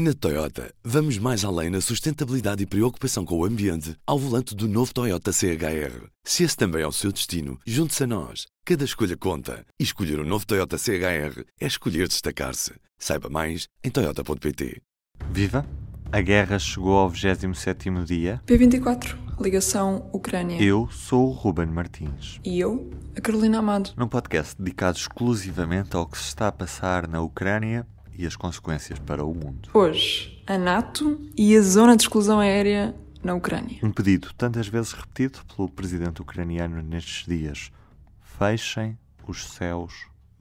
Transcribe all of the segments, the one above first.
Na Toyota, vamos mais além na sustentabilidade e preocupação com o ambiente ao volante do novo Toyota CHR. Se esse também é o seu destino, junte-se a nós. Cada escolha conta. E escolher o um novo Toyota CHR é escolher destacar-se. Saiba mais em Toyota.pt. Viva! A guerra chegou ao 27º dia. P24, ligação Ucrânia. Eu sou o Ruben Martins. E eu, a Carolina Amado. Num podcast dedicado exclusivamente ao que se está a passar na Ucrânia e as consequências para o mundo. Hoje, a NATO e a zona de exclusão aérea na Ucrânia. Um pedido tantas vezes repetido pelo presidente ucraniano nestes dias: fechem os céus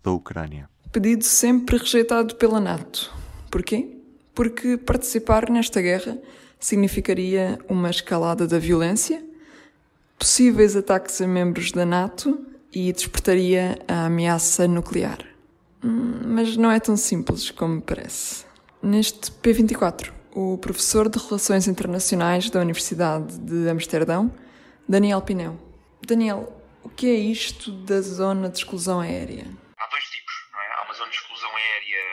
da Ucrânia. Pedido sempre rejeitado pela NATO. Porquê? Porque participar nesta guerra significaria uma escalada da violência, possíveis ataques a membros da NATO e despertaria a ameaça nuclear. Hum, mas não é tão simples como parece. Neste P24, o professor de Relações Internacionais da Universidade de Amsterdão, Daniel Pineu. Daniel, o que é isto da zona de exclusão aérea? Há dois tipos, não é? Há uma zona de exclusão aérea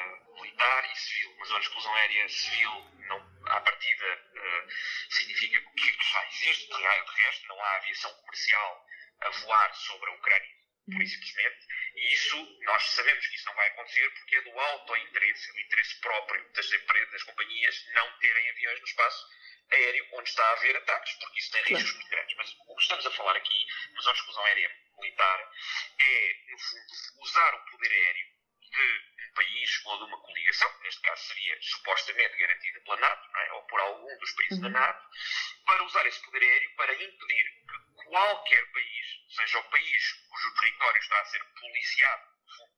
militar e civil. Uma zona de exclusão aérea civil, não, à partida, uh, significa que já existe, de resto, não há aviação comercial a voar sobre a Ucrânia por simplesmente. E isso, nós sabemos que isso não vai acontecer porque é do auto-interesse, do interesse próprio das empresas, das companhias, não terem aviões no espaço aéreo onde está a haver ataques, porque isso tem riscos claro. muito grandes. Mas o que estamos a falar aqui, na zona de exclusão aérea militar, é, no fundo, usar o poder aéreo de um país ou de uma coligação, neste caso seria supostamente garantida pela NATO, é? ou por algum dos países uhum. da NATO, para usar esse poder aéreo para impedir que qualquer país, seja o país cujo território está a ser policiado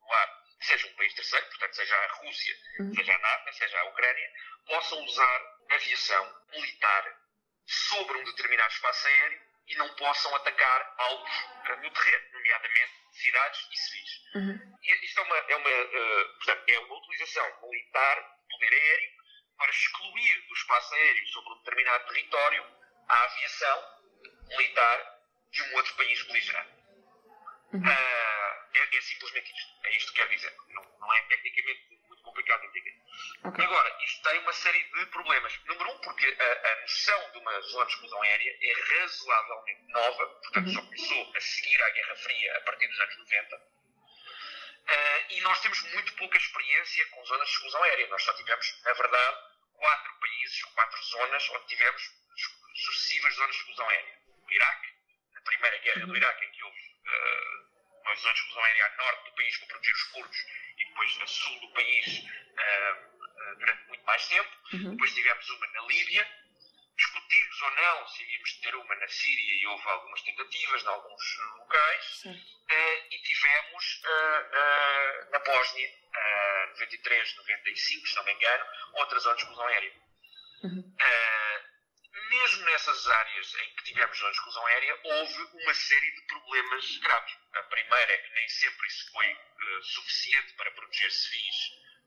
no ar, seja um país terceiro, portanto, seja a Rússia, uhum. seja a NATO, seja a Ucrânia, possam usar aviação militar sobre um determinado espaço aéreo e não possam atacar alvos no terreno, nomeadamente cidades e civis. Uhum. Isto é uma, é, uma, uh, portanto, é uma utilização militar do poder aéreo para excluir do espaço aéreo sobre um determinado território a aviação militar de um outro país beligerante. Uhum. Uh, é, é, simplesmente isto. É isto que quer dizer. Não, não é tecnicamente muito complicado de entender. Okay. Agora, isto tem uma série de problemas. Número um, porque a, a noção de uma zona de exclusão aérea é razoavelmente nova, portanto, uhum. só começou a seguir à Guerra Fria a partir dos anos 90. Uh, ah, e nós temos muito pouca experiência com zonas de exclusão aérea. Nós só tivemos, na verdade, quatro países, quatro zonas onde tivemos sucessivas zonas de exclusão aérea. O Iraque, primeira guerra do. Iraque, em que houve uh, uma zona de exclusão aérea a norte do país para proteger os curdos e depois a sul do país uh, durante muito mais tempo. Uhum. Depois tivemos uma na Líbia. Discutimos ou não se iríamos ter uma na Síria e houve algumas tentativas em alguns locais. e tivemos na Bósnia, 93, 95, se não me engano, outra zona de exclusão aérea. Uhum mesmo nessas áreas em que tivemos a exclusão aérea, houve uma série de problemas graves. A primeira é que nem sempre isso foi uh, suficiente para proteger civis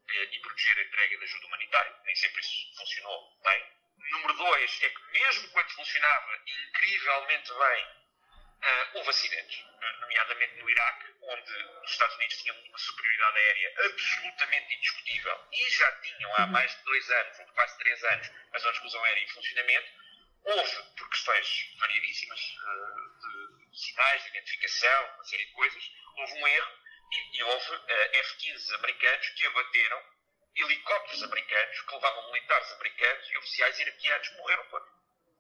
uh, e proteger a entrega de ajuda humanitária. Nem sempre isso funcionou bem. Número dois é que mesmo quando funcionava incrivelmente bem, uh, houve acidentes, nomeadamente no Iraque, onde os Estados Unidos tinham uma superioridade aérea absolutamente indiscutível e já tinham há uhum. mais de dois anos, ou quase três anos, a zona de exclusão aérea em funcionamento Houve, por questões variedíssimas, eh, de sinais, de identificação, uma série de coisas, houve um erro e, e houve uh, F-15 americanos que abateram helicópteros americanos que levavam militares americanos e oficiais iraquianos que morreram todos.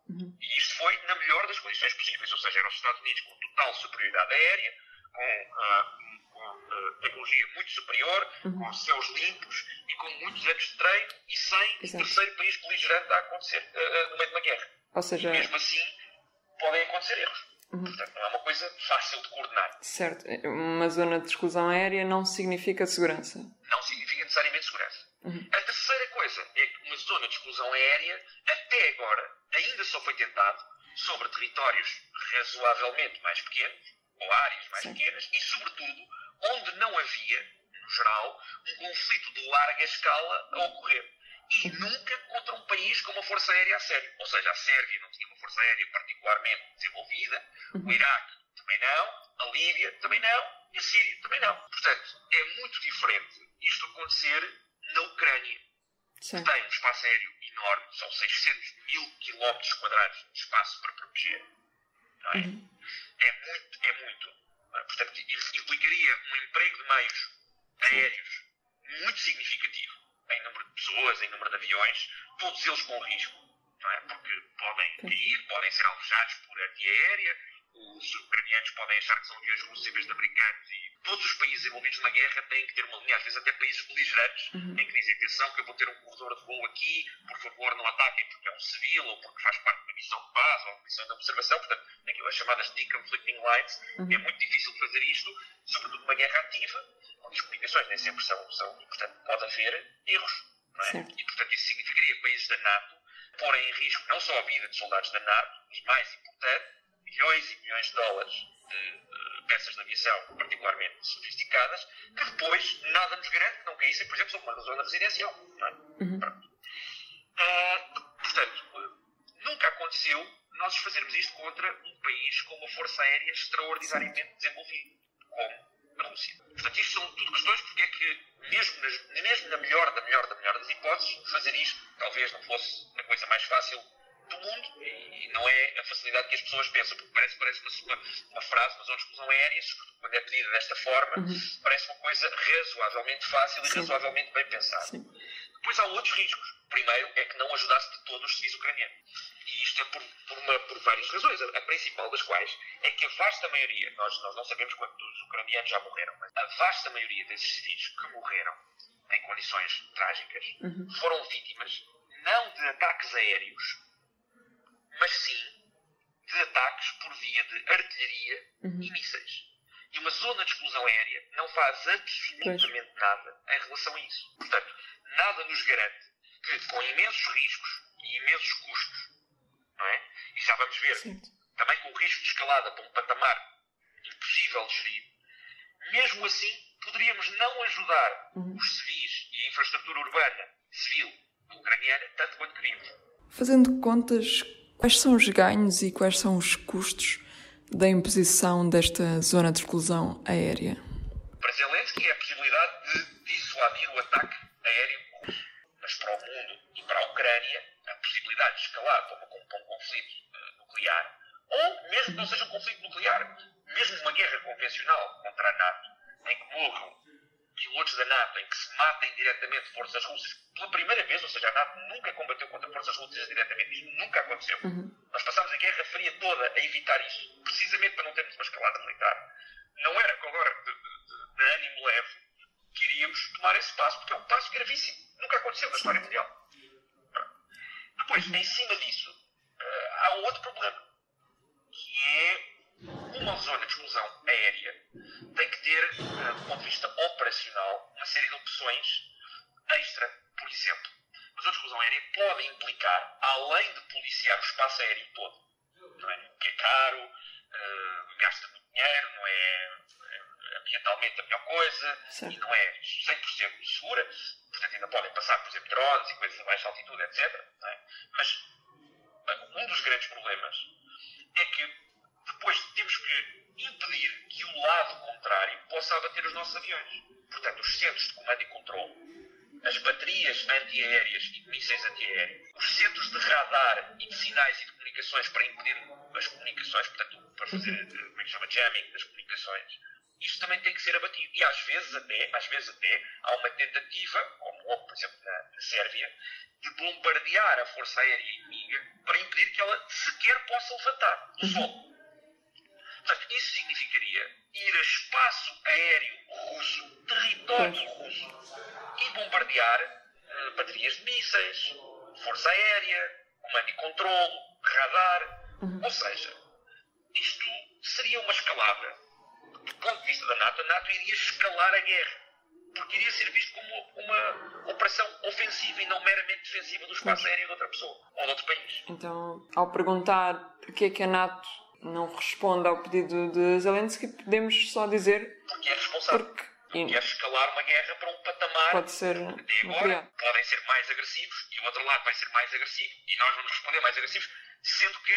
Uhum. E isto foi na melhor das condições possíveis, ou seja, eram os Estados Unidos com total superioridade aérea, com, uh, uh, tecnologia muito superior, uhum. com céus limpos e com muitos anos de treino e sem Exato. terceiro país beligerante a acontecer uh, no meio de uma guerra. Ou seja... E mesmo assim, podem acontecer erros. Uhum. Portanto, não é uma coisa fácil de coordenar. Certo. Uma zona de exclusão aérea não significa segurança. Não significa necessariamente segurança. Uhum. A terceira coisa é que uma zona de exclusão aérea, até agora, ainda só foi tentado sobre territórios razoavelmente mais pequenos, ou áreas mais Sim. pequenas, e, sobretudo, onde não havia, no geral, um conflito de larga escala a ocorrer e nunca contra um país com uma força aérea a sério. Ou seja, a Sérvia não tinha uma força aérea particularmente desenvolvida, o uhum. Iraque também não, a Líbia também não e a Síria também não. Portanto, é muito diferente isto acontecer na Ucrânia. Sim. tem um espaço aéreo enorme, são 600 mil quilómetros quadrados de espaço para proteger. É? Uhum. é muito, é muito. Portanto, implicaria um emprego de meios aéreos muito significativo em número de pessoas, em número de aviões, todos eles com risco. Não é? Porque podem cair, podem ser alojados por antiaérea, os ucranianos podem achar que são aviões vez de americanos e todos os países envolvidos na guerra têm que ter uma linha, às vezes até países beligerantes, uhum. em que dizem atenção que eu vou ter um corredor de voo aqui, por favor não ataquem porque é um civil ou porque faz parte de uma missão de paz ou uma missão de observação, portanto, aquilo as chamadas deconflicting lines, uhum. é muito difícil fazer isto, sobretudo numa guerra ativa, onde as comunicações nem sempre são, são portanto, pode haver erros, é? E, portanto, isso significaria países da NATO porem em risco não só a vida de soldados da NATO, mas mais importante, milhões e milhões de dólares de peças de aviação particularmente sofisticadas, que depois nada nos garante que não caíssem, por exemplo, sobre uma zona residencial. É? Uhum. Uh, portanto, nunca aconteceu nós fazermos isto contra um país com uma força aérea extraordinariamente desenvolvida, como a Rússia. Portanto, isto são tudo questões porque é que, mesmo, nas, mesmo na melhor da melhor da melhor das hipóteses, fazer isto talvez não fosse a coisa mais fácil do mundo e não é a facilidade que as pessoas pensam, porque parece, parece uma, uma frase, uma zona de exclusão aérea, quando é pedida desta forma, uhum. parece uma coisa razoavelmente fácil e Sim. razoavelmente bem pensada. Sim. Depois há outros riscos. Primeiro é que não ajudasse de todo os civis ucranianos. E isto é por, por, uma, por várias razões, a, a, principal das quais é que a vasta maioria, nós, nós não sabemos quantos ucranianos já morreram, mas a vasta maioria desses civis que morreram em condições trágicas uhum. foram vítimas não de ataques aéreos, mas ataques por via de artilharia uhum. e mísseis. E uma zona de exclusão aérea não faz absolutamente pois. nada em relação a isso. Portanto, nada nos garante que, com imensos riscos e imensos custos, não é? E já vamos ver, Sim. também com o risco de escalada para um patamar impossível de gerir, mesmo assim poderíamos não ajudar uhum. os civis e a infraestrutura urbana civil ucraniana tanto quanto queríamos. Fazendo contas, quais são os ganhos e quais são os custos da imposição desta zona de exclusão aérea? Para Zelensky é a possibilidade de dissuadir o ataque aéreo russo. Mas para o mundo e para a Ucrânia, a possibilidade de escalar para, uma, para um conflito uh, nuclear, ou mesmo que não seja um conflito nuclear, mesmo uma guerra convencional contra a NATO, em que morram pilotos da NATO, em que se matem diretamente forças russas pela primeira vez, ou seja, a NATO nunca combateu contra forças russas diretamente, isto nunca aconteceu. Uhum. Nós passámos a Guerra Fria toda a evitar isso, precisamente para não termos uma escalada militar. Não era agora de, de, de ânimo leve que iríamos tomar esse passo, porque é um passo gravíssimo. Nunca aconteceu na história mundial. Depois, em cima disso, uh, há um outro problema, que é uma zona de exclusão aérea tem que ter, uh, do ponto de vista operacional, uma série de opções extra. Por exemplo, zona de exclusão aérea pode implicar, além de policiar o espaço aéreo todo, não é? que é caro, uh, gasta muito dinheiro, não é, é ambientalmente a melhor coisa certo. e não é 100% segura, portanto ainda podem passar, por exemplo, drones e coisas a baixa altitude, etc. É? Mas um dos grandes problemas é que depois temos que impedir que o lado contrário possa abater os nossos aviões. Portanto, os centros de comando e controle, as baterias antiaéreas e de mísseis antiaéreos, os centros de radar e de sinais e de comunicações para impedir as comunicações, portanto, para fazer, como é que chama, jamming das comunicações, isto também tem que ser abatido. E às vezes até, às vezes até, há uma tentativa, como houve, por exemplo, na, na Sérvia, de bombardear a força aérea inimiga para impedir que ela sequer possa levantar do solo. Portanto, isso significaria ir a espaço aéreo russo, território russo, e bombardear uh, baterias de mísseis, força aérea, comando e controle, radar. Uhum. Ou seja, isto seria uma escalada. Do ponto de vista da NATO, a NATO iria escalar a guerra. Porque iria ser visto como uma operação ofensiva e não meramente defensiva do espaço aéreo de outra pessoa ou de outro país. Então, ao perguntar porquê é que a NATO não responde ao pedido de Zelensky, podemos só dizer. Porque é responsável. Porque, porque é escalar uma guerra para um patamar. Pode ser. Até agora nuclear. podem ser mais agressivos e o outro lado vai ser mais agressivo e nós vamos responder mais agressivos, sendo que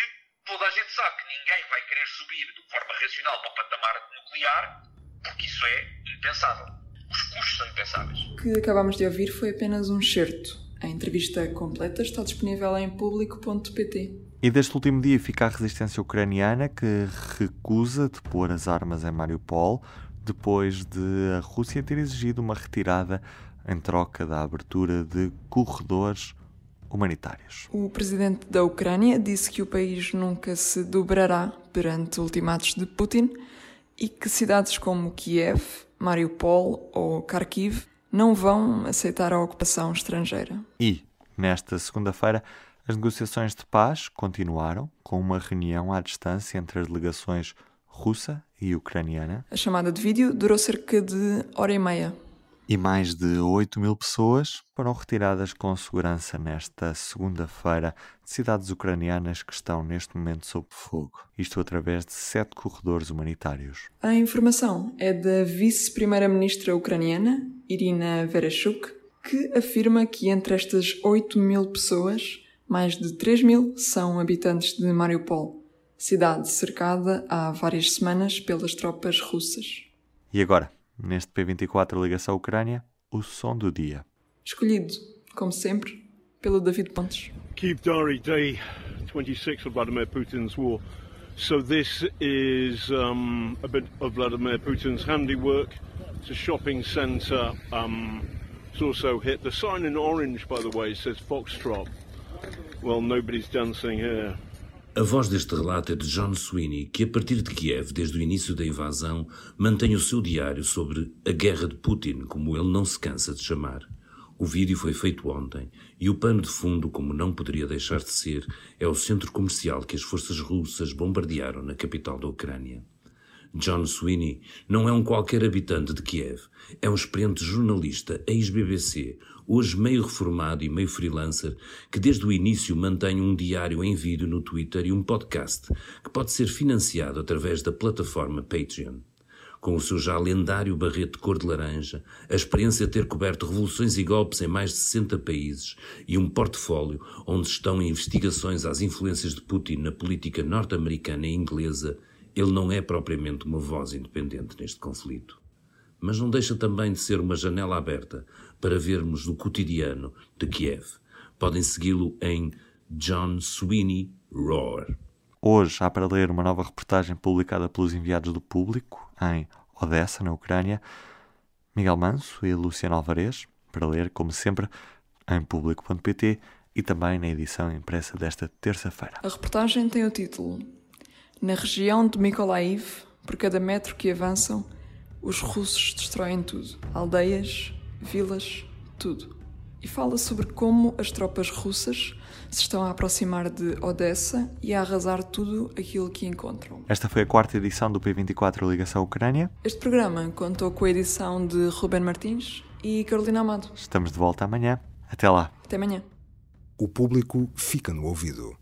toda a gente sabe que ninguém vai querer subir de forma racional para o patamar nuclear, porque isso é impensável. Os custos são impensáveis. O que acabámos de ouvir foi apenas um excerto A entrevista completa está disponível em público.pt. E deste último dia fica a resistência ucraniana que recusa de pôr as armas em Mariupol depois de a Rússia ter exigido uma retirada em troca da abertura de corredores humanitários. O presidente da Ucrânia disse que o país nunca se dobrará perante ultimatos de Putin e que cidades como Kiev, Mariupol ou Kharkiv não vão aceitar a ocupação estrangeira. E, nesta segunda-feira, as negociações de paz continuaram com uma reunião à distância entre as delegações russa e ucraniana. A chamada de vídeo durou cerca de hora e meia. E mais de 8 mil pessoas foram retiradas com segurança nesta segunda-feira de cidades ucranianas que estão neste momento sob fogo. Isto através de sete corredores humanitários. A informação é da vice-primeira-ministra ucraniana, Irina Vereshchuk, que afirma que entre estas 8 mil pessoas, mais de 3 mil são habitantes de Mariupol, cidade cercada há várias semanas pelas tropas russas. E agora, neste P24 Ligação Ucrânia, o som do dia. Escolhido, como sempre, pelo David Pontes. Kiev Diary, day 26 of Vladimir Putin's war. So this is um, a bit of Vladimir Putin's handiwork. It's a shopping centre. Um, it's also hit. The sign in orange, by the way, says Foxtrot. A voz deste relato é de John Sweeney, que a partir de Kiev, desde o início da invasão, mantém o seu diário sobre a guerra de Putin, como ele não se cansa de chamar. O vídeo foi feito ontem e o pano de fundo, como não poderia deixar de ser, é o centro comercial que as forças russas bombardearam na capital da Ucrânia. John Sweeney não é um qualquer habitante de Kiev, é um experiente jornalista, ex-BBC, hoje meio reformado e meio freelancer, que desde o início mantém um diário em vídeo no Twitter e um podcast que pode ser financiado através da plataforma Patreon. Com o seu já lendário barrete cor de laranja, a experiência de ter coberto revoluções e golpes em mais de 60 países e um portfólio onde estão investigações às influências de Putin na política norte-americana e inglesa, ele não é propriamente uma voz independente neste conflito. Mas não deixa também de ser uma janela aberta para vermos o cotidiano de Kiev. Podem segui-lo em John Sweeney Roar. Hoje há para ler uma nova reportagem publicada pelos enviados do público em Odessa, na Ucrânia. Miguel Manso e Luciano Alvarez, para ler, como sempre, em público.pt e também na edição impressa desta terça-feira. A reportagem tem o título Na região de Mykolaiv, por cada metro que avançam, os russos destroem tudo: aldeias, vilas, tudo. E fala sobre como as tropas russas se estão a aproximar de Odessa e a arrasar tudo aquilo que encontram. Esta foi a quarta edição do P24 Ligação Ucrânia. Este programa contou com a edição de Ruben Martins e Carolina Amado. Estamos de volta amanhã. Até lá. Até amanhã. O público fica no ouvido.